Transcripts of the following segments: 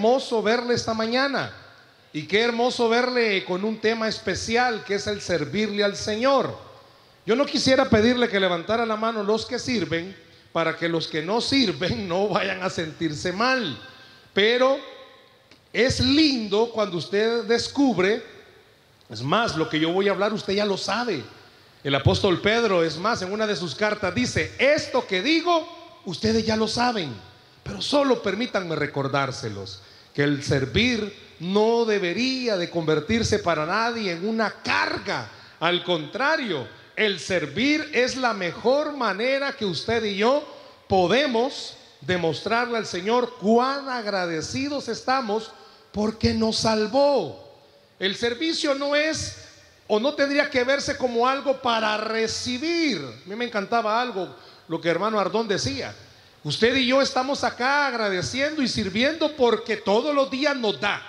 Hermoso verle esta mañana. Y qué hermoso verle con un tema especial que es el servirle al Señor. Yo no quisiera pedirle que levantara la mano los que sirven para que los que no sirven no vayan a sentirse mal. Pero es lindo cuando usted descubre, es más, lo que yo voy a hablar usted ya lo sabe. El apóstol Pedro, es más, en una de sus cartas dice, esto que digo, ustedes ya lo saben, pero solo permítanme recordárselos, que el servir no debería de convertirse para nadie en una carga. Al contrario, el servir es la mejor manera que usted y yo podemos demostrarle al Señor cuán agradecidos estamos porque nos salvó. El servicio no es o no tendría que verse como algo para recibir. A mí me encantaba algo, lo que hermano Ardón decía. Usted y yo estamos acá agradeciendo y sirviendo porque todos los días nos da.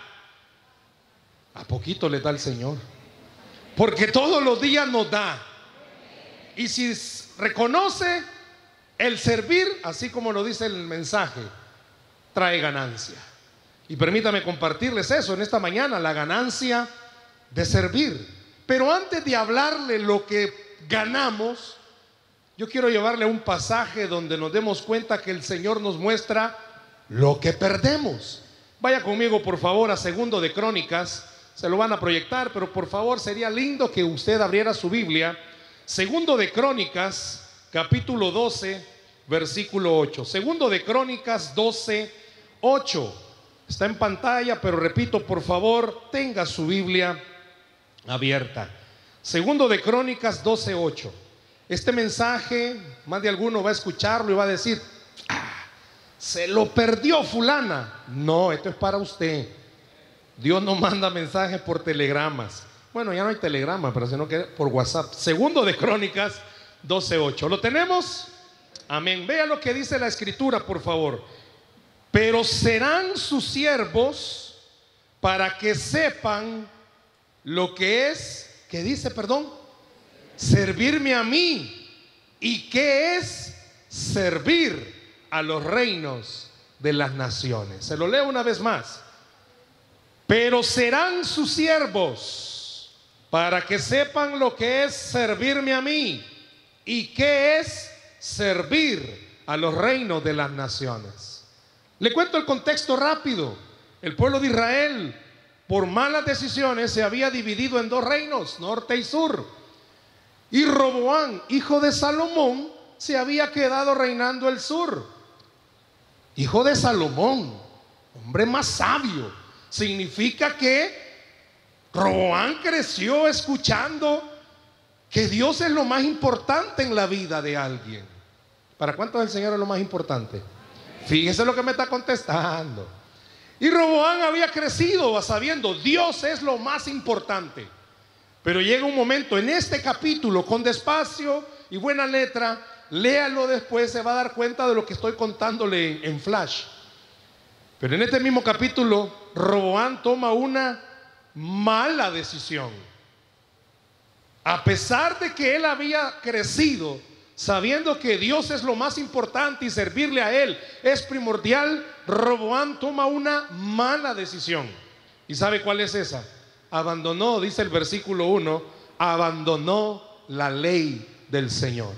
A poquito le da el Señor. Porque todos los días nos da. Y si reconoce el servir, así como lo dice el mensaje, trae ganancia. Y permítame compartirles eso en esta mañana, la ganancia de servir. Pero antes de hablarle lo que ganamos, yo quiero llevarle un pasaje donde nos demos cuenta que el Señor nos muestra lo que perdemos. Vaya conmigo, por favor, a segundo de Crónicas. Se lo van a proyectar, pero por favor sería lindo que usted abriera su Biblia. Segundo de Crónicas, capítulo 12, versículo 8. Segundo de Crónicas 12, 8. Está en pantalla, pero repito, por favor, tenga su Biblia abierta. Segundo de Crónicas 12:8. Este mensaje, más de alguno va a escucharlo y va a decir, ah, se lo perdió fulana. No, esto es para usted. Dios no manda mensajes por telegramas. Bueno, ya no hay telegrama, pero sino que por WhatsApp. Segundo de Crónicas 12:8. ¿Lo tenemos? Amén. Vea lo que dice la escritura, por favor pero serán sus siervos para que sepan lo que es, que dice, perdón, servirme a mí. ¿Y qué es servir a los reinos de las naciones? Se lo leo una vez más. Pero serán sus siervos para que sepan lo que es servirme a mí y qué es servir a los reinos de las naciones. Le cuento el contexto rápido. El pueblo de Israel, por malas decisiones, se había dividido en dos reinos, norte y sur. Y Roboán, hijo de Salomón, se había quedado reinando el sur. Hijo de Salomón, hombre más sabio. Significa que Roboán creció escuchando que Dios es lo más importante en la vida de alguien. ¿Para cuántos el Señor es lo más importante? Fíjese lo que me está contestando. Y Roboán había crecido sabiendo, Dios es lo más importante. Pero llega un momento en este capítulo, con despacio y buena letra, léalo después, se va a dar cuenta de lo que estoy contándole en flash. Pero en este mismo capítulo, Roboán toma una mala decisión. A pesar de que él había crecido sabiendo que Dios es lo más importante y servirle a Él es primordial, Roboán toma una mala decisión. ¿Y sabe cuál es esa? Abandonó, dice el versículo 1, abandonó la ley del Señor.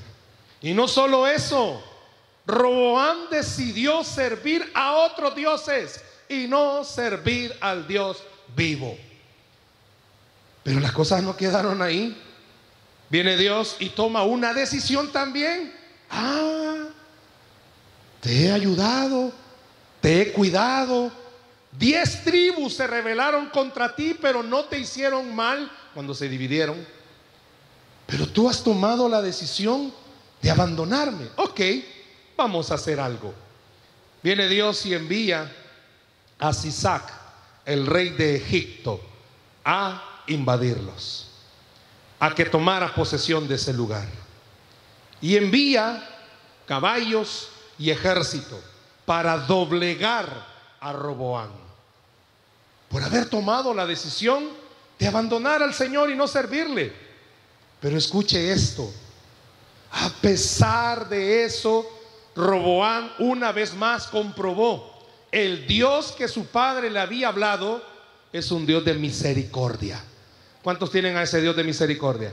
Y no solo eso, Roboán decidió servir a otros dioses y no servir al Dios vivo. Pero las cosas no quedaron ahí. Viene Dios y toma una decisión también. Ah, te he ayudado, te he cuidado. Diez tribus se rebelaron contra ti, pero no te hicieron mal cuando se dividieron. Pero tú has tomado la decisión de abandonarme. Ok, vamos a hacer algo. Viene Dios y envía a Sisac, el rey de Egipto, a invadirlos a que tomara posesión de ese lugar. Y envía caballos y ejército para doblegar a Roboán. Por haber tomado la decisión de abandonar al Señor y no servirle. Pero escuche esto. A pesar de eso, Roboán una vez más comprobó el Dios que su padre le había hablado es un Dios de misericordia. ¿Cuántos tienen a ese Dios de misericordia?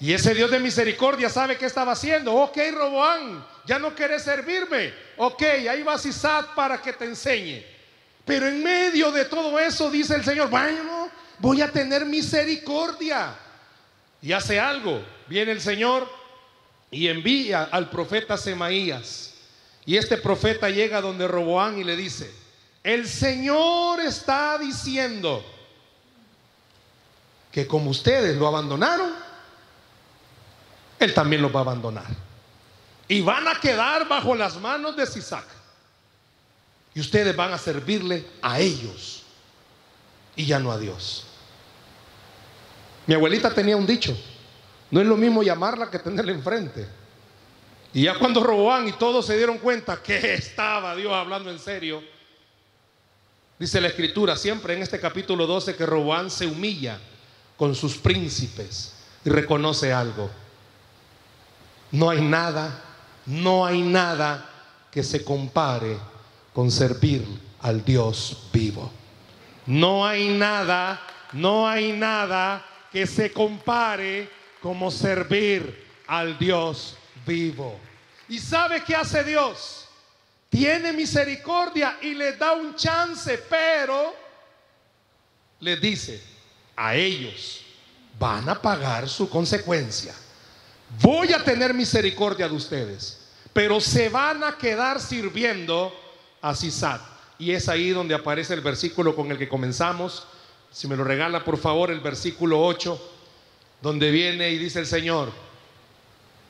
Y ese Dios de misericordia sabe qué estaba haciendo. Ok, Roboán, ya no quieres servirme. Ok, ahí va Sisat para que te enseñe. Pero en medio de todo eso dice el Señor, bueno, voy a tener misericordia. Y hace algo. Viene el Señor y envía al profeta Semaías. Y este profeta llega donde Roboán y le dice, el Señor está diciendo que como ustedes lo abandonaron, Él también los va a abandonar. Y van a quedar bajo las manos de Sisac. Y ustedes van a servirle a ellos y ya no a Dios. Mi abuelita tenía un dicho, no es lo mismo llamarla que tenerla enfrente. Y ya cuando Roboán y todos se dieron cuenta que estaba Dios hablando en serio, dice la escritura siempre en este capítulo 12 que Roboán se humilla con sus príncipes y reconoce algo. No hay nada, no hay nada que se compare con servir al Dios vivo. No hay nada, no hay nada que se compare como servir al Dios vivo. ¿Y sabe qué hace Dios? Tiene misericordia y le da un chance, pero le dice a ellos, van a pagar su consecuencia. Voy a tener misericordia de ustedes, pero se van a quedar sirviendo a. Y es ahí donde aparece el versículo con el que comenzamos. Si me lo regala, por favor, el versículo 8, donde viene y dice el Señor,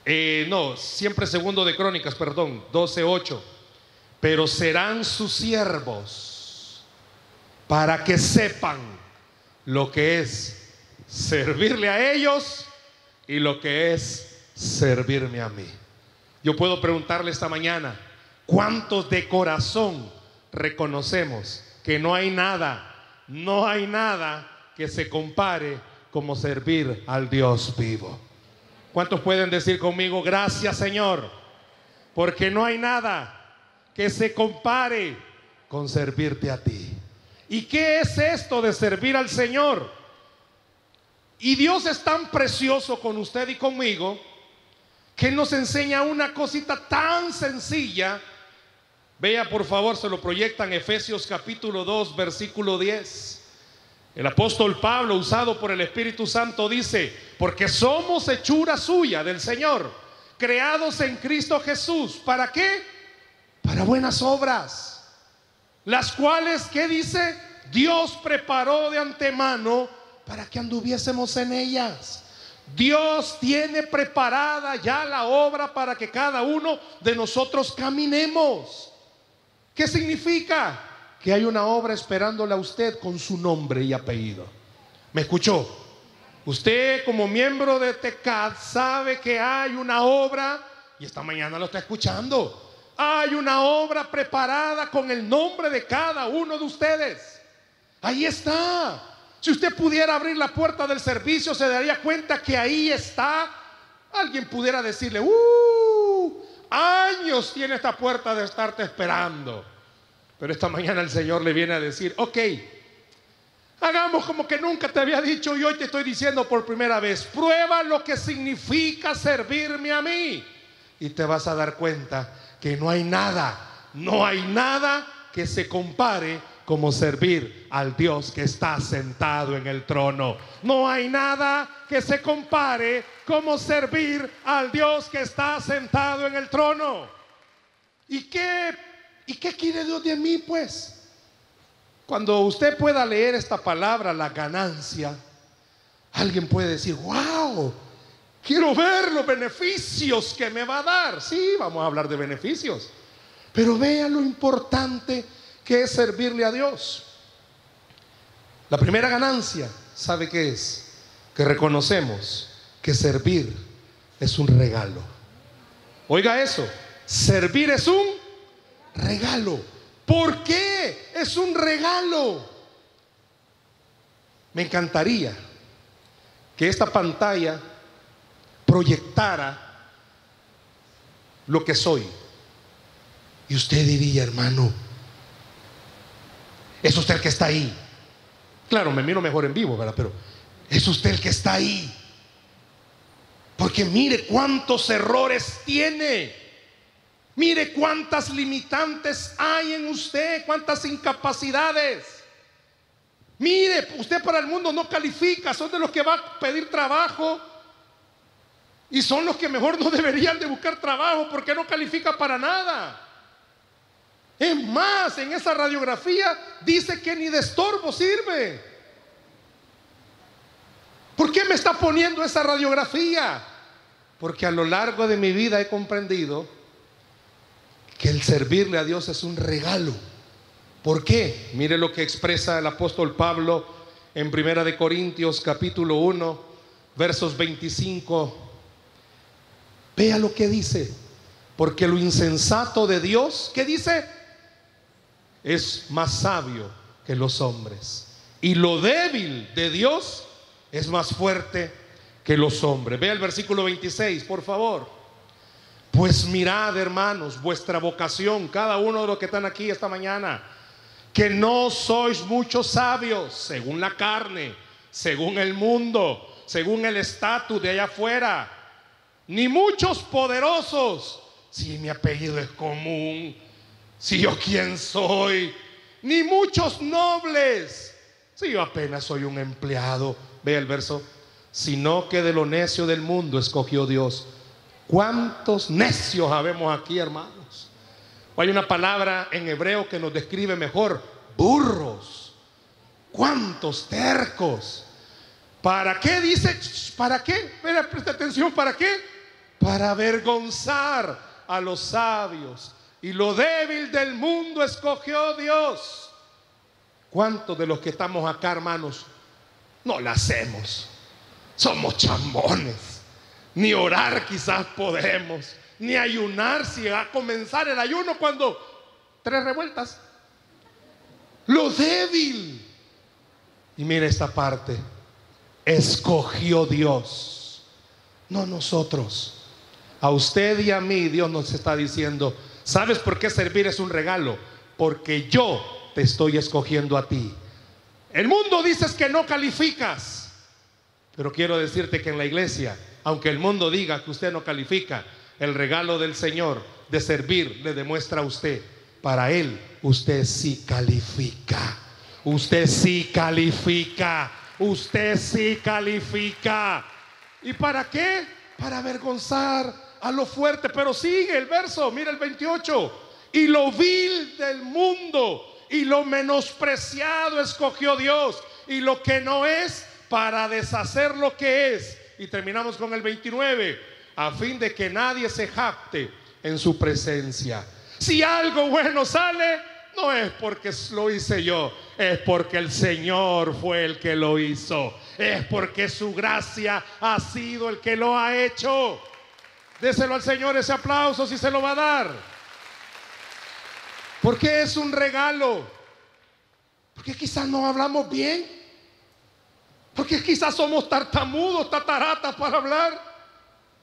eh, no, siempre segundo de Crónicas, perdón, 12.8, pero serán sus siervos para que sepan lo que es servirle a ellos y lo que es servirme a mí. Yo puedo preguntarle esta mañana, ¿cuántos de corazón reconocemos que no hay nada, no hay nada que se compare como servir al Dios vivo? ¿Cuántos pueden decir conmigo, gracias Señor? Porque no hay nada que se compare con servirte a ti. ¿Y qué es esto de servir al Señor? Y Dios es tan precioso con usted y conmigo que nos enseña una cosita tan sencilla. Vea por favor, se lo proyectan Efesios capítulo 2, versículo 10. El apóstol Pablo, usado por el Espíritu Santo, dice, porque somos hechura suya del Señor, creados en Cristo Jesús. ¿Para qué? Para buenas obras, las cuales, ¿qué dice? Dios preparó de antemano para que anduviésemos en ellas. Dios tiene preparada ya la obra para que cada uno de nosotros caminemos. ¿Qué significa? que hay una obra esperándole a usted con su nombre y apellido. ¿Me escuchó? Usted como miembro de TECAD sabe que hay una obra, y esta mañana lo está escuchando, hay una obra preparada con el nombre de cada uno de ustedes. Ahí está. Si usted pudiera abrir la puerta del servicio, se daría cuenta que ahí está. Alguien pudiera decirle, uh, años tiene esta puerta de estarte esperando. Pero esta mañana el Señor le viene a decir, ok, hagamos como que nunca te había dicho y hoy te estoy diciendo por primera vez, prueba lo que significa servirme a mí. Y te vas a dar cuenta que no hay nada, no hay nada que se compare como servir al Dios que está sentado en el trono. No hay nada que se compare como servir al Dios que está sentado en el trono. ¿Y qué ¿Y qué quiere Dios de mí, pues? Cuando usted pueda leer esta palabra, la ganancia, alguien puede decir, wow, quiero ver los beneficios que me va a dar. Sí, vamos a hablar de beneficios. Pero vea lo importante que es servirle a Dios. La primera ganancia, ¿sabe qué es? Que reconocemos que servir es un regalo. Oiga eso, servir es un regalo. ¿Por qué? Es un regalo. Me encantaría que esta pantalla proyectara lo que soy. Y usted diría, hermano, Es usted el que está ahí. Claro, me miro mejor en vivo, ¿verdad? Pero es usted el que está ahí. Porque mire cuántos errores tiene. Mire cuántas limitantes hay en usted, cuántas incapacidades. Mire, usted para el mundo no califica, son de los que va a pedir trabajo y son los que mejor no deberían de buscar trabajo porque no califica para nada. Es más, en esa radiografía dice que ni de estorbo sirve. ¿Por qué me está poniendo esa radiografía? Porque a lo largo de mi vida he comprendido que el servirle a Dios es un regalo. ¿Por qué? Mire lo que expresa el apóstol Pablo en Primera de Corintios capítulo 1, versos 25. Vea lo que dice. Porque lo insensato de Dios, ¿qué dice? Es más sabio que los hombres. Y lo débil de Dios es más fuerte que los hombres. Vea el versículo 26, por favor. Pues mirad, hermanos, vuestra vocación, cada uno de los que están aquí esta mañana, que no sois muchos sabios según la carne, según el mundo, según el estatus de allá afuera, ni muchos poderosos, si mi apellido es común, si yo quién soy, ni muchos nobles, si yo apenas soy un empleado. Vea el verso, sino que de lo necio del mundo escogió Dios ¿Cuántos necios habemos aquí, hermanos? hay una palabra en hebreo que nos describe mejor, burros. ¿Cuántos tercos? ¿Para qué dice? ¿Para qué? Mira, presta atención, ¿para qué? Para avergonzar a los sabios. Y lo débil del mundo escogió Dios. ¿Cuántos de los que estamos acá, hermanos, no la hacemos? Somos chambones ni orar quizás podemos, ni ayunar si va a comenzar el ayuno cuando tres revueltas. Lo débil. Y mire esta parte, escogió Dios, no nosotros. A usted y a mí Dios nos está diciendo, ¿sabes por qué servir es un regalo? Porque yo te estoy escogiendo a ti. El mundo dices que no calificas, pero quiero decirte que en la iglesia aunque el mundo diga que usted no califica, el regalo del Señor de servir le demuestra a usted, para Él usted sí califica. Usted sí califica. Usted sí califica. ¿Y para qué? Para avergonzar a lo fuerte. Pero sigue el verso, mira el 28. Y lo vil del mundo y lo menospreciado escogió Dios. Y lo que no es para deshacer lo que es y terminamos con el 29, a fin de que nadie se jacte en su presencia. Si algo bueno sale, no es porque lo hice yo, es porque el Señor fue el que lo hizo, es porque su gracia ha sido el que lo ha hecho. Déselo al Señor ese aplauso si se lo va a dar. Porque es un regalo. Porque quizás no hablamos bien. Porque quizás somos tartamudos, tataratas para hablar.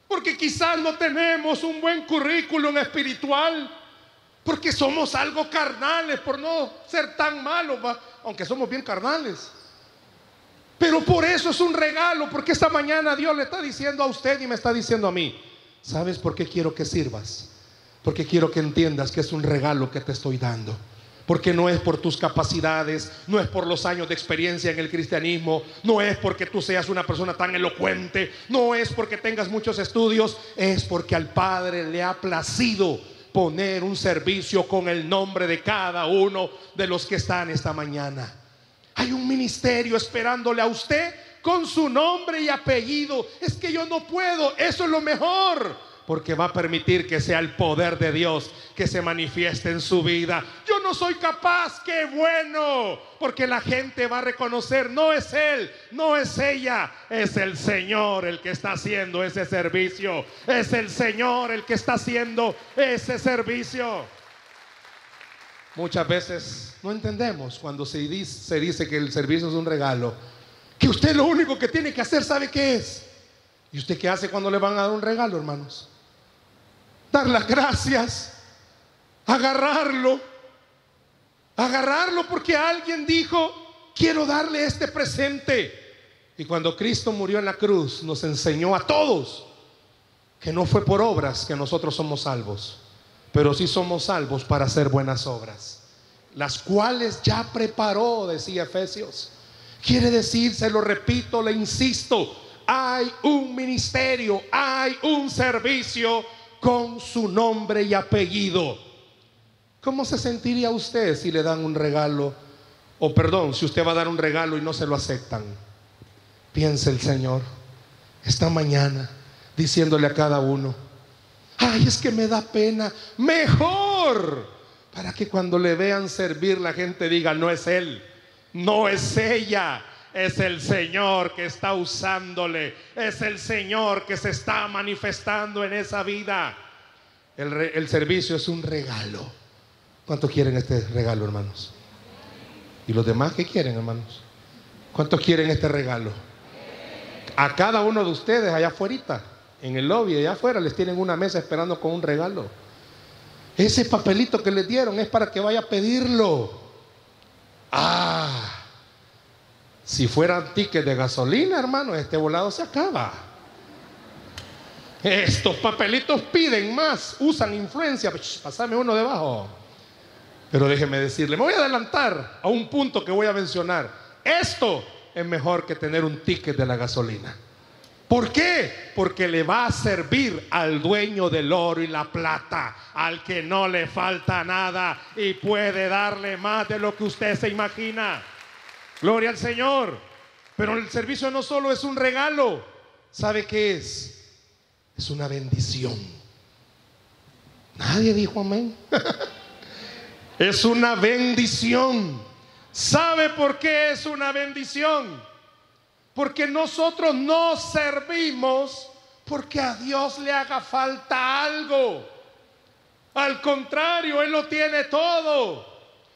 Porque quizás no tenemos un buen currículum espiritual. Porque somos algo carnales, por no ser tan malos, aunque somos bien carnales. Pero por eso es un regalo, porque esta mañana Dios le está diciendo a usted y me está diciendo a mí, ¿sabes por qué quiero que sirvas? Porque quiero que entiendas que es un regalo que te estoy dando. Porque no es por tus capacidades, no es por los años de experiencia en el cristianismo, no es porque tú seas una persona tan elocuente, no es porque tengas muchos estudios, es porque al Padre le ha placido poner un servicio con el nombre de cada uno de los que están esta mañana. Hay un ministerio esperándole a usted con su nombre y apellido. Es que yo no puedo, eso es lo mejor porque va a permitir que sea el poder de Dios que se manifieste en su vida. Yo no soy capaz, qué bueno, porque la gente va a reconocer, no es Él, no es ella, es el Señor el que está haciendo ese servicio, es el Señor el que está haciendo ese servicio. Muchas veces no entendemos cuando se dice, se dice que el servicio es un regalo, que usted lo único que tiene que hacer, ¿sabe qué es? ¿Y usted qué hace cuando le van a dar un regalo, hermanos? dar las gracias, agarrarlo, Agarrarlo porque alguien dijo, quiero darle este presente. Y cuando Cristo murió en la cruz, nos enseñó a todos que no fue por obras que nosotros somos salvos, pero sí somos salvos para hacer buenas obras, las cuales ya preparó, decía Efesios. Quiere decir, se lo repito, le insisto, hay un ministerio, hay un servicio con su nombre y apellido. ¿Cómo se sentiría usted si le dan un regalo? O perdón, si usted va a dar un regalo y no se lo aceptan. Piense el Señor esta mañana diciéndole a cada uno, ay, es que me da pena, mejor, para que cuando le vean servir la gente diga, no es Él, no es ella, es el Señor que está usándole, es el Señor que se está manifestando en esa vida. El, servicio es un regalo. ¿Cuántos quieren este regalo, hermanos? ¿Y los demás qué quieren, hermanos? ¿Cuántos quieren este regalo? A cada uno de ustedes allá afuera, en el lobby, allá afuera, les tienen una mesa esperando con un regalo. Ese papelito que les dieron es para que vaya a pedirlo. Ah, si fueran tickets de gasolina, hermano, este volado se acaba. Estos papelitos piden más, usan influencia. Pasame uno debajo. Pero déjeme decirle, me voy a adelantar a un punto que voy a mencionar. Esto es mejor que tener un ticket de la gasolina. ¿Por qué? Porque le va a servir al dueño del oro y la plata, al que no le falta nada y puede darle más de lo que usted se imagina. Gloria al Señor. Pero el servicio no solo es un regalo. ¿Sabe qué es? Es una bendición. Nadie dijo amén. es una bendición. ¿Sabe por qué es una bendición? Porque nosotros no servimos porque a Dios le haga falta algo. Al contrario, Él lo tiene todo.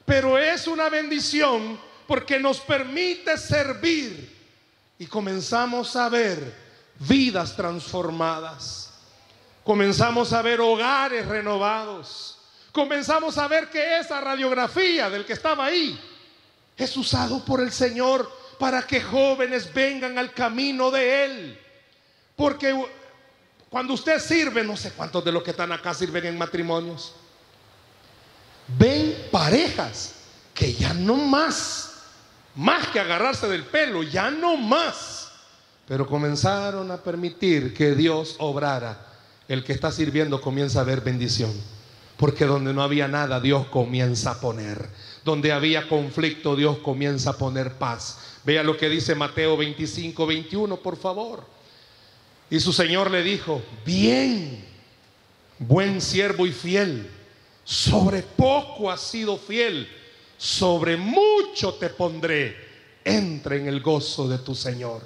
Pero es una bendición porque nos permite servir y comenzamos a ver vidas transformadas. Comenzamos a ver hogares renovados. Comenzamos a ver que esa radiografía del que estaba ahí es usado por el Señor para que jóvenes vengan al camino de Él. Porque cuando usted sirve, no sé cuántos de los que están acá sirven en matrimonios, ven parejas que ya no más más que agarrarse del pelo, ya no más. Pero comenzaron a permitir que Dios obrara. El que está sirviendo comienza a ver bendición. Porque donde no había nada, Dios comienza a poner. Donde había conflicto, Dios comienza a poner paz. Vea lo que dice Mateo 25, 21, por favor. Y su Señor le dijo, bien, buen siervo y fiel, sobre poco has sido fiel sobre mucho te pondré, entra en el gozo de tu Señor.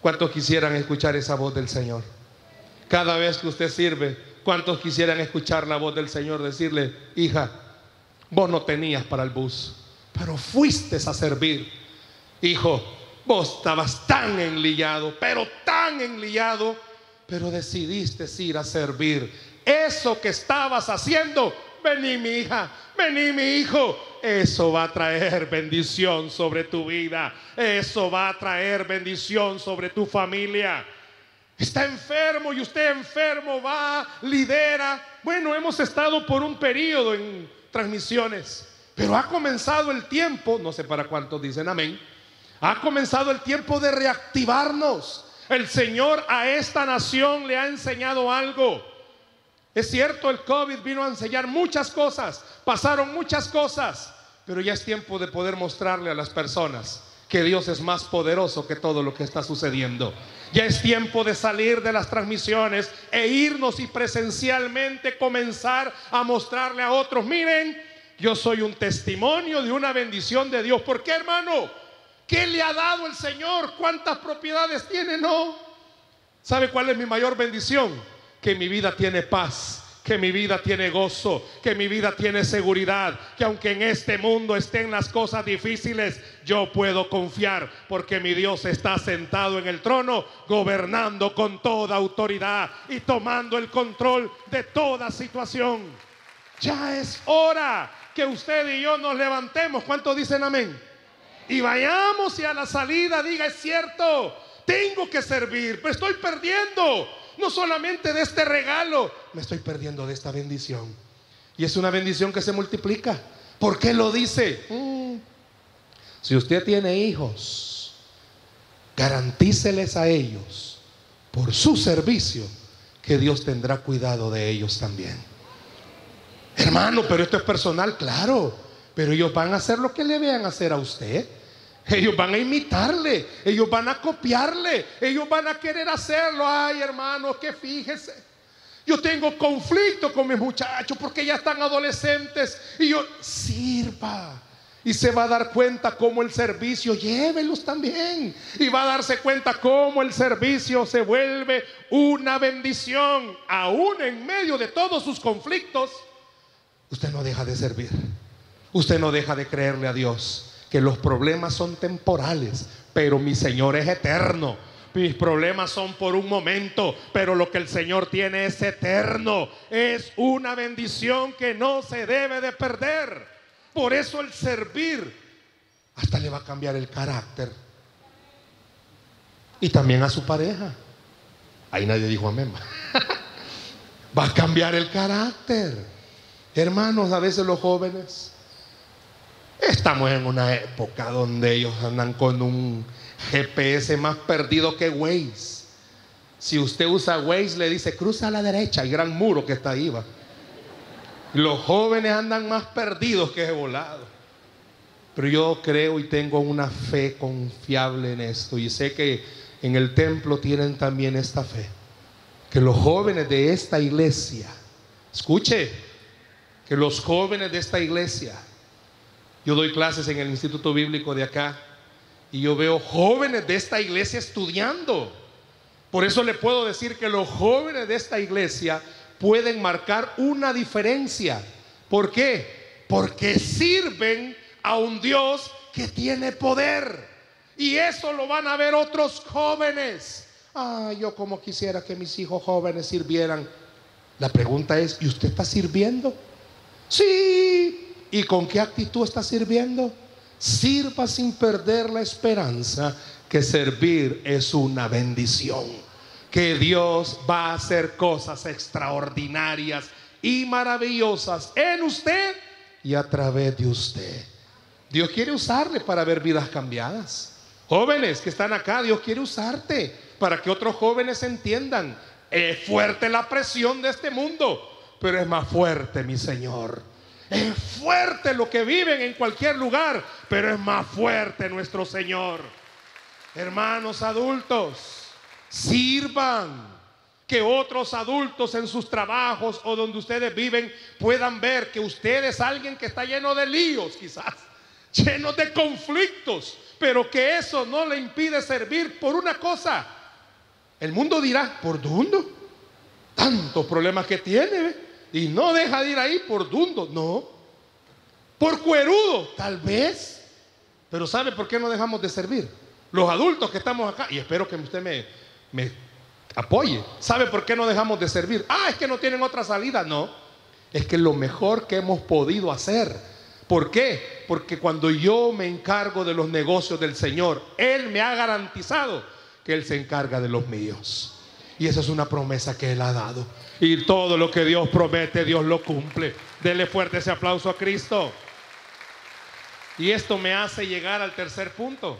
¿Cuántos quisieran escuchar esa voz del Señor? Cada vez que usted sirve, ¿cuántos quisieran escuchar la voz del Señor decirle, hija, vos no tenías para el bus, pero fuiste a servir? Hijo, vos estabas tan enlillado, pero tan enlillado, pero decidiste ir a servir. Eso que estabas haciendo, vení mi hija, vení mi hijo, eso va a traer bendición sobre tu vida. Eso va a traer bendición sobre tu familia. Está enfermo y usted enfermo va, lidera. Bueno, hemos estado por un periodo en transmisiones, pero ha comenzado el tiempo, no sé para cuántos dicen amén, ha comenzado el tiempo de reactivarnos. El Señor a esta nación le ha enseñado algo. Es cierto, el COVID vino a enseñar muchas cosas, pasaron muchas cosas, pero ya es tiempo de poder mostrarle a las personas que Dios es más poderoso que todo lo que está sucediendo. Ya es tiempo de salir de las transmisiones e irnos y presencialmente comenzar a mostrarle a otros, miren, yo soy un testimonio de una bendición de Dios. ¿Por qué, hermano? ¿Qué le ha dado el Señor? ¿Cuántas propiedades tiene? No. ¿Sabe cuál es mi mayor bendición? que mi vida tiene paz, que mi vida tiene gozo, que mi vida tiene seguridad, que aunque en este mundo estén las cosas difíciles, yo puedo confiar porque mi Dios está sentado en el trono, gobernando con toda autoridad y tomando el control de toda situación. Ya es hora que usted y yo nos levantemos. ¿Cuántos dicen amén? Y vayamos y a la salida diga, es cierto, tengo que servir, pero estoy perdiendo. No solamente de este regalo, me estoy perdiendo de esta bendición. Y es una bendición que se multiplica. ¿Por qué lo dice? Mm. Si usted tiene hijos, garantíceles a ellos por su servicio que Dios tendrá cuidado de ellos también. Hermano, pero esto es personal, claro. Pero ellos van a hacer lo que le vean hacer a usted. Ellos van a imitarle, ellos van a copiarle, ellos van a querer hacerlo. Ay, hermano, que fíjese. Yo tengo conflicto con mis muchachos porque ya están adolescentes y yo sirva. Y se va a dar cuenta cómo el servicio, llévelos también. Y va a darse cuenta cómo el servicio se vuelve una bendición, aún en medio de todos sus conflictos. Usted no deja de servir. Usted no deja de creerle a Dios que los problemas son temporales, pero mi Señor es eterno. Mis problemas son por un momento, pero lo que el Señor tiene es eterno. Es una bendición que no se debe de perder. Por eso el servir hasta le va a cambiar el carácter. Y también a su pareja. Ahí nadie dijo amén. va a cambiar el carácter. Hermanos, a veces los jóvenes estamos en una época donde ellos andan con un GPS más perdido que Waze. Si usted usa Waze, le dice cruza a la derecha, el gran muro que está ahí va. Los jóvenes andan más perdidos que volado. Pero yo creo y tengo una fe confiable en esto. Y sé que en el templo tienen también esta fe. Que los jóvenes de esta iglesia, escuche, que los jóvenes de esta iglesia, yo doy clases en el Instituto Bíblico de acá y yo veo jóvenes de esta iglesia estudiando. Por eso le puedo decir que los jóvenes de esta iglesia pueden marcar una diferencia. ¿Por qué? Porque sirven a un Dios que tiene poder. Y eso lo van a ver otros jóvenes. Ah, yo como quisiera que mis hijos jóvenes sirvieran. La pregunta es, ¿y usted está sirviendo? Sí. ¿Y con qué actitud está sirviendo? Sirva sin perder la esperanza que servir es una bendición que Dios va a hacer cosas extraordinarias y maravillosas en usted y a través de usted. Dios quiere usarle para ver vidas cambiadas. Jóvenes que están acá, Dios quiere usarte para que otros jóvenes entiendan. Es fuerte la presión de este mundo, pero es más fuerte mi Señor. Es fuerte lo que viven en cualquier lugar, pero es más fuerte nuestro Señor. Hermanos adultos, Sirvan. Que otros adultos en sus trabajos o donde ustedes viven puedan ver que usted es alguien que está lleno de líos quizás, lleno de conflictos, pero que eso no le impide servir por una cosa. El mundo dirá, ¿por dundo? Tantos problemas que tiene y no deja de ir ahí por dundo, no. Por cuerudo, tal vez. Pero ¿sabe por qué no dejamos de servir? Los adultos que estamos acá, y espero que usted me, me apoye. ¿Sabe por qué no dejamos de servir? Ah, es que no tienen otra salida. No, es que lo mejor que hemos podido hacer. ¿Por qué? Porque cuando yo me encargo de los negocios del Señor, Él me ha garantizado que Él se encarga de los míos. Y esa es una promesa que Él ha dado. Y todo lo que Dios promete, Dios lo cumple. Dele fuerte ese aplauso a Cristo. Y esto me hace llegar al tercer punto.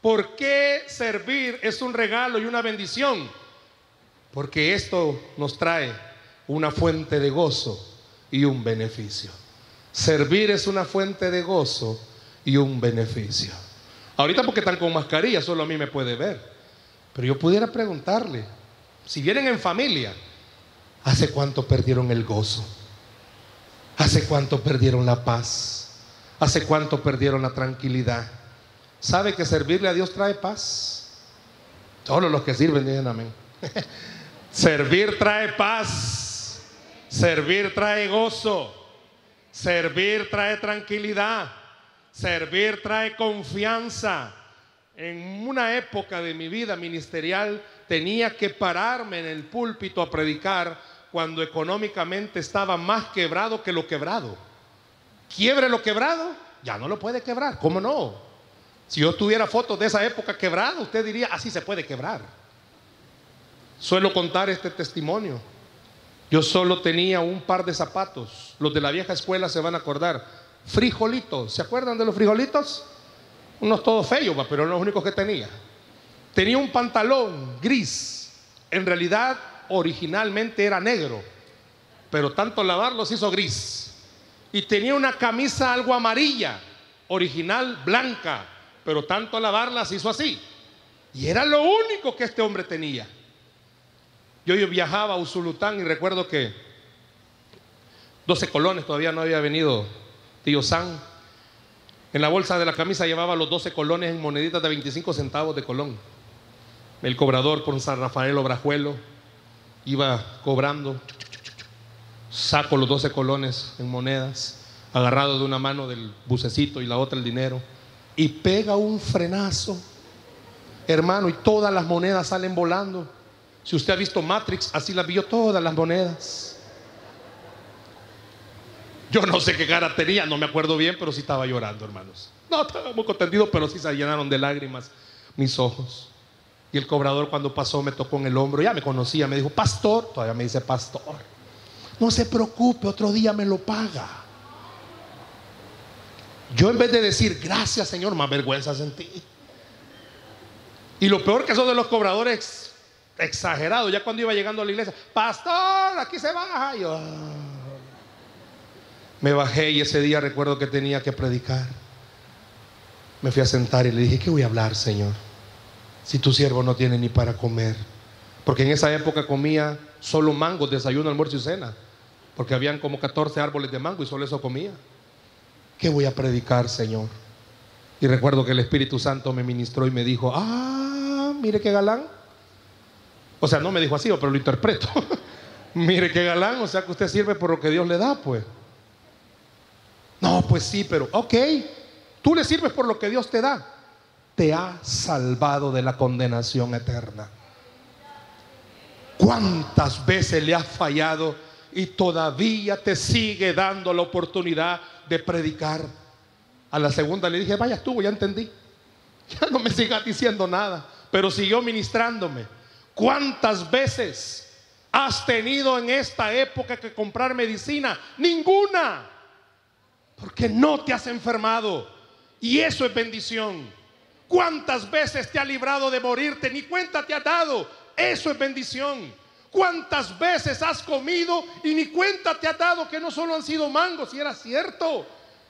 ¿Por qué servir es un regalo y una bendición? Porque esto nos trae una fuente de gozo y un beneficio. Servir es una fuente de gozo y un beneficio. Ahorita porque están con mascarilla, solo a mí me puede ver. Pero yo pudiera preguntarle, si vienen en familia, ¿hace cuánto perdieron el gozo? ¿Hace cuánto perdieron la paz? ¿Hace cuánto perdieron la tranquilidad? ¿Sabe que servirle a Dios trae paz? Todos los que sirven dicen amén. Servir trae paz. Servir trae gozo. Servir trae tranquilidad. Servir trae confianza. En una época de mi vida ministerial tenía que pararme en el púlpito a predicar cuando económicamente estaba más quebrado que lo quebrado. Quiebre lo quebrado, ya no lo puede quebrar. ¿Cómo no? Si yo tuviera fotos de esa época quebrada, usted diría, así se puede quebrar. Suelo contar este testimonio. Yo solo tenía un par de zapatos. Los de la vieja escuela se van a acordar. Frijolitos. ¿Se acuerdan de los frijolitos? Unos todos feos, pero los únicos que tenía. Tenía un pantalón gris. En realidad, originalmente era negro. Pero tanto lavarlo se hizo gris. Y tenía una camisa algo amarilla. Original blanca. Pero tanto lavarla se hizo así. Y era lo único que este hombre tenía. Yo, viajaba a Usulután y recuerdo que 12 colones, todavía no había venido tío San. En la bolsa de la camisa llevaba los 12 colones en moneditas de 25 centavos de colón. El cobrador por San Rafael Obrajuelo iba cobrando. Saco los 12 colones en monedas, agarrado de una mano del bucecito y la otra el dinero. Y pega un frenazo, hermano, y todas las monedas salen volando. Si usted ha visto Matrix, así las vio todas las monedas. Yo no sé qué cara tenía, no me acuerdo bien, pero sí estaba llorando, hermanos. No, estaba muy contentido, pero sí se llenaron de lágrimas mis ojos. Y el cobrador cuando pasó me tocó en el hombro, ya me conocía, me dijo, pastor, todavía me dice pastor, no se preocupe, otro día me lo paga. Yo en vez de decir, gracias Señor, más vergüenza sentí. Y lo peor que son de los cobradores exagerado. Ya cuando iba llegando a la iglesia, pastor, aquí se baja. Yo ah". me bajé y ese día recuerdo que tenía que predicar. Me fui a sentar y le dije, ¿qué voy a hablar, Señor? Si tu siervo no tiene ni para comer. Porque en esa época comía solo mangos, desayuno, almuerzo y cena. Porque habían como 14 árboles de mango y solo eso comía. ¿Qué voy a predicar, Señor? Y recuerdo que el Espíritu Santo me ministró y me dijo, ah, mire qué galán. O sea, no me dijo así, pero lo interpreto. Mire qué galán, o sea que usted sirve por lo que Dios le da, pues. No, pues sí, pero ok, tú le sirves por lo que Dios te da. Te ha salvado de la condenación eterna. ¿Cuántas veces le has fallado y todavía te sigue dando la oportunidad de predicar? A la segunda le dije, vaya tú, ya entendí. Ya no me sigas diciendo nada, pero siguió ministrándome. ¿Cuántas veces has tenido en esta época que comprar medicina? Ninguna. Porque no te has enfermado. Y eso es bendición. ¿Cuántas veces te ha librado de morirte? Ni cuenta te ha dado. Eso es bendición. ¿Cuántas veces has comido y ni cuenta te ha dado que no solo han sido mangos, y era cierto?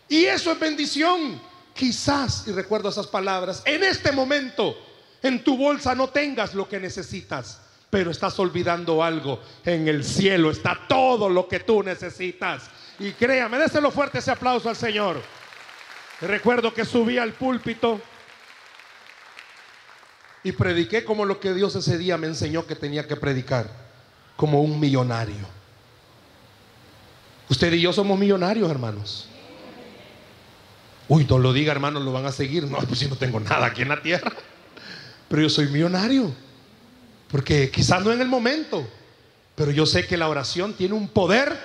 Y eso es bendición. Quizás, y recuerdo esas palabras, en este momento en tu bolsa no tengas lo que necesitas, pero estás olvidando algo. En el cielo está todo lo que tú necesitas. Y créame, déselo fuerte ese aplauso al Señor. Recuerdo que subí al púlpito y prediqué como lo que Dios ese día me enseñó que tenía que predicar, como un millonario. Usted y yo somos millonarios, hermanos. Uy, no lo diga, hermanos, lo van a seguir. No, pues si no tengo nada aquí en la tierra pero yo soy millonario. Porque quizás no en el momento, pero yo sé que la oración tiene un poder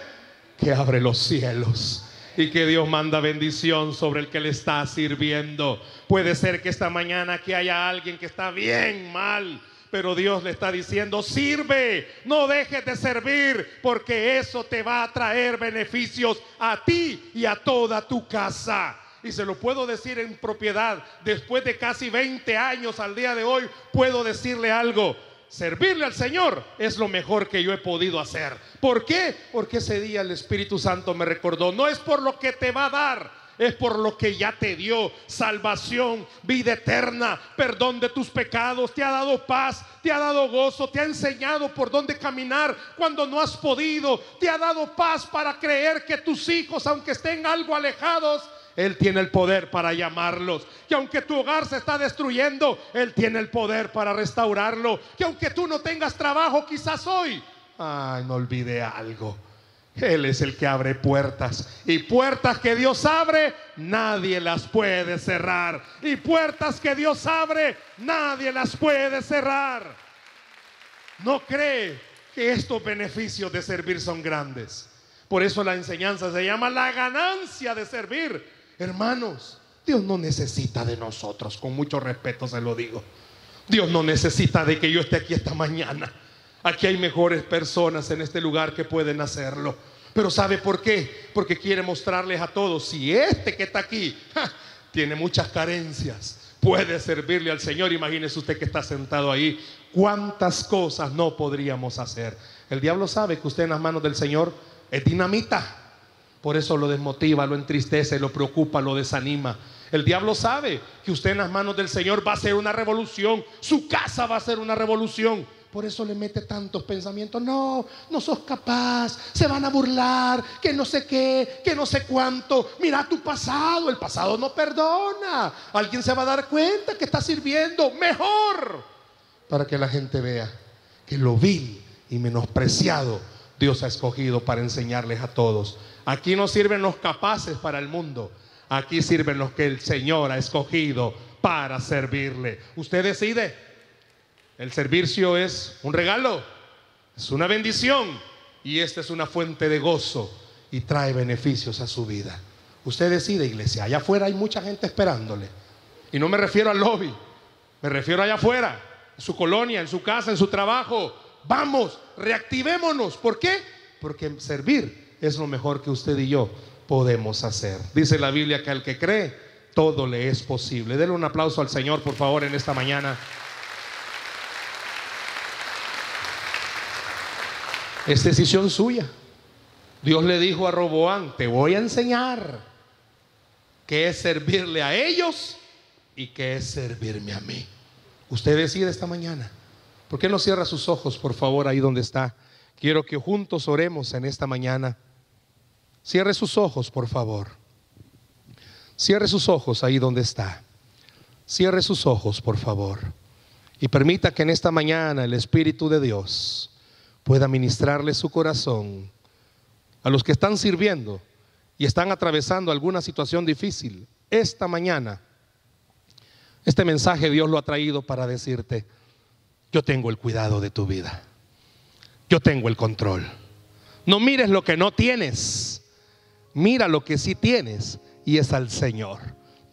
que abre los cielos y que Dios manda bendición sobre el que le está sirviendo. Puede ser que esta mañana aquí haya alguien que está bien mal, pero Dios le está diciendo, sirve, no dejes de servir, porque eso te va a traer beneficios a ti y a toda tu casa y se lo puedo decir en propiedad, después de casi 20 años al día de hoy, puedo decirle algo. Servirle al Señor es lo mejor que yo he podido hacer. ¿Por qué? Porque ese día el Espíritu Santo me recordó, no es por lo que te va a dar, es por lo que ya te dio salvación, vida eterna, perdón de tus pecados, te ha dado paz, te ha dado gozo, te ha enseñado por dónde caminar cuando no has podido, te ha dado paz para creer que tus hijos, aunque estén algo alejados, él tiene el poder para llamarlos. Que aunque tu hogar se está destruyendo, Él tiene el poder para restaurarlo. Que aunque tú no tengas trabajo quizás hoy, ay, no olvide algo. Él es el que abre puertas. Y puertas que Dios abre, nadie las puede cerrar. Y puertas que Dios abre, nadie las puede cerrar. No cree que estos beneficios de servir son grandes. Por eso la enseñanza se llama la ganancia de servir. Hermanos, Dios no necesita de nosotros, con mucho respeto se lo digo. Dios no necesita de que yo esté aquí esta mañana. Aquí hay mejores personas en este lugar que pueden hacerlo. Pero ¿sabe por qué? Porque quiere mostrarles a todos, si este que está aquí tiene muchas carencias, puede servirle al Señor. Imagínese usted que está sentado ahí. ¿Cuántas cosas no podríamos hacer? El diablo sabe que usted en las manos del Señor es dinamita. Por eso lo desmotiva, lo entristece, lo preocupa, lo desanima. El diablo sabe que usted en las manos del Señor va a ser una revolución. Su casa va a ser una revolución. Por eso le mete tantos pensamientos. No, no sos capaz. Se van a burlar. Que no sé qué. Que no sé cuánto. Mira tu pasado. El pasado no perdona. Alguien se va a dar cuenta que está sirviendo mejor. Para que la gente vea que lo vil y menospreciado Dios ha escogido para enseñarles a todos. Aquí no sirven los capaces para el mundo. Aquí sirven los que el Señor ha escogido para servirle. Usted decide. El servicio es un regalo, es una bendición y esta es una fuente de gozo y trae beneficios a su vida. Usted decide, iglesia. Allá afuera hay mucha gente esperándole. Y no me refiero al lobby, me refiero allá afuera, en su colonia, en su casa, en su trabajo. Vamos, reactivémonos. ¿Por qué? Porque servir es lo mejor que usted y yo podemos hacer. Dice la Biblia que al que cree, todo le es posible. Denle un aplauso al Señor, por favor, en esta mañana. Es decisión suya. Dios le dijo a Roboán, te voy a enseñar qué es servirle a ellos y qué es servirme a mí. Usted decide esta mañana. ¿Por qué no cierra sus ojos, por favor, ahí donde está? Quiero que juntos oremos en esta mañana. Cierre sus ojos, por favor. Cierre sus ojos ahí donde está. Cierre sus ojos, por favor. Y permita que en esta mañana el Espíritu de Dios pueda ministrarle su corazón a los que están sirviendo y están atravesando alguna situación difícil. Esta mañana, este mensaje Dios lo ha traído para decirte, yo tengo el cuidado de tu vida. Yo tengo el control. No mires lo que no tienes mira lo que sí tienes y es al Señor.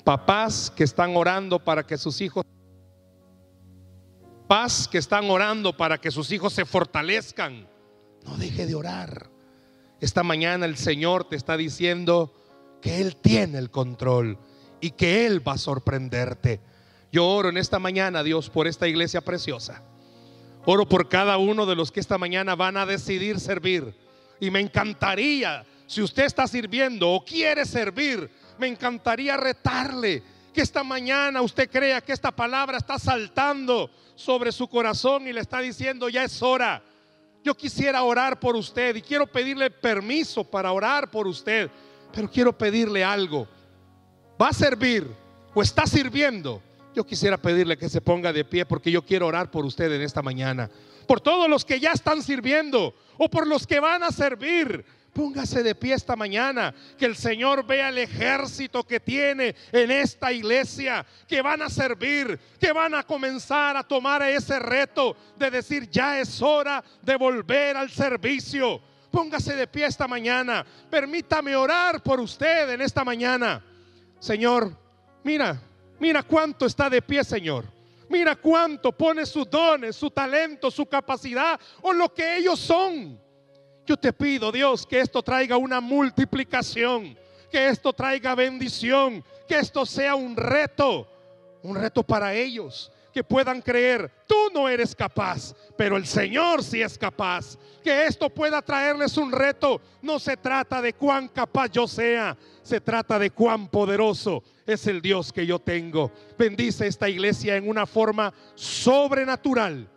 Papás que están orando para que sus hijos papás que están orando para que sus hijos se fortalezcan. No deje de orar. Esta mañana el Señor te está diciendo que Él tiene el control y que Él va a sorprenderte. Yo oro en esta mañana, Dios, por esta iglesia preciosa. Oro por cada uno de los que esta mañana van a decidir servir. Y me encantaría si usted está sirviendo o quiere servir, me encantaría retarle que esta mañana usted crea que esta palabra está saltando sobre su corazón y le está diciendo, ya es hora. Yo quisiera orar por usted y quiero pedirle permiso para orar por usted, pero quiero pedirle algo. ¿Va a servir o está sirviendo? Yo quisiera pedirle que se ponga de pie porque yo quiero orar por usted en esta mañana. Por todos los que ya están sirviendo o por los que van a servir. Póngase de pie esta mañana, que el Señor vea el ejército que tiene en esta iglesia, que van a servir, que van a comenzar a tomar ese reto de decir, ya es hora de volver al servicio. Póngase de pie esta mañana, permítame orar por usted en esta mañana. Señor, mira, mira cuánto está de pie, Señor. Mira cuánto pone sus dones, su talento, su capacidad o lo que ellos son yo te pido, Dios, que esto traiga una multiplicación, que esto traiga bendición, que esto sea un reto, un reto para ellos, que puedan creer, tú no eres capaz, pero el Señor sí es capaz. Que esto pueda traerles un reto. No se trata de cuán capaz yo sea, se trata de cuán poderoso es el Dios que yo tengo. Bendice esta iglesia en una forma sobrenatural.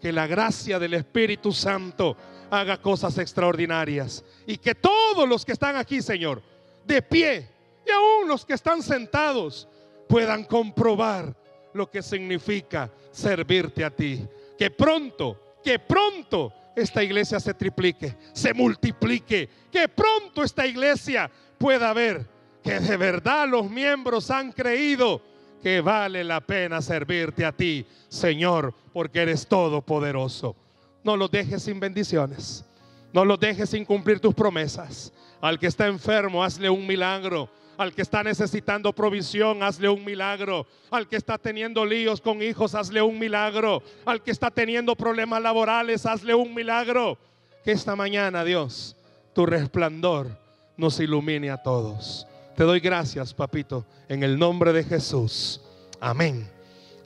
Que la gracia del Espíritu Santo haga cosas extraordinarias. Y que todos los que están aquí, Señor, de pie, y aún los que están sentados, puedan comprobar lo que significa servirte a ti. Que pronto, que pronto esta iglesia se triplique, se multiplique, que pronto esta iglesia pueda ver que de verdad los miembros han creído que vale la pena servirte a ti, Señor, porque eres todopoderoso. No los dejes sin bendiciones. No los dejes sin cumplir tus promesas. Al que está enfermo, hazle un milagro. Al que está necesitando provisión, hazle un milagro. Al que está teniendo líos con hijos, hazle un milagro. Al que está teniendo problemas laborales, hazle un milagro. Que esta mañana, Dios, tu resplandor nos ilumine a todos. Te doy gracias, papito, en el nombre de Jesús. Amén.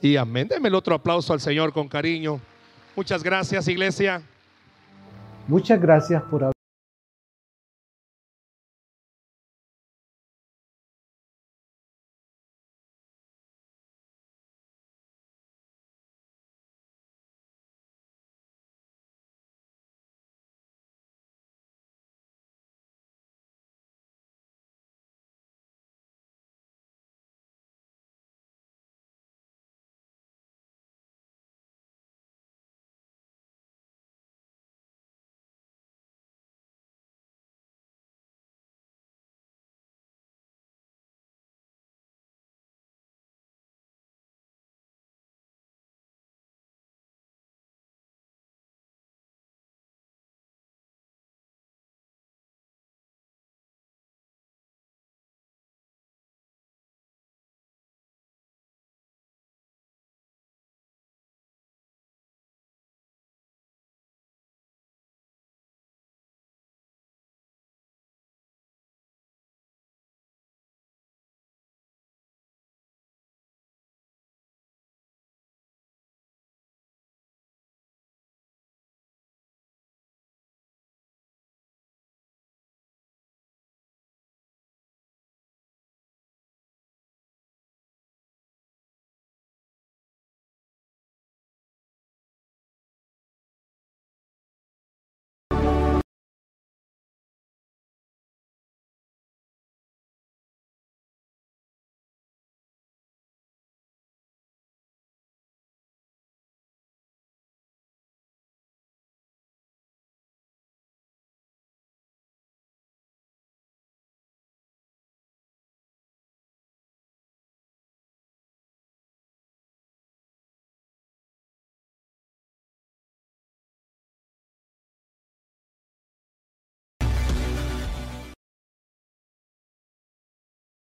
Y amén. Deme el otro aplauso al Señor con cariño. Muchas gracias, iglesia. Muchas gracias por haber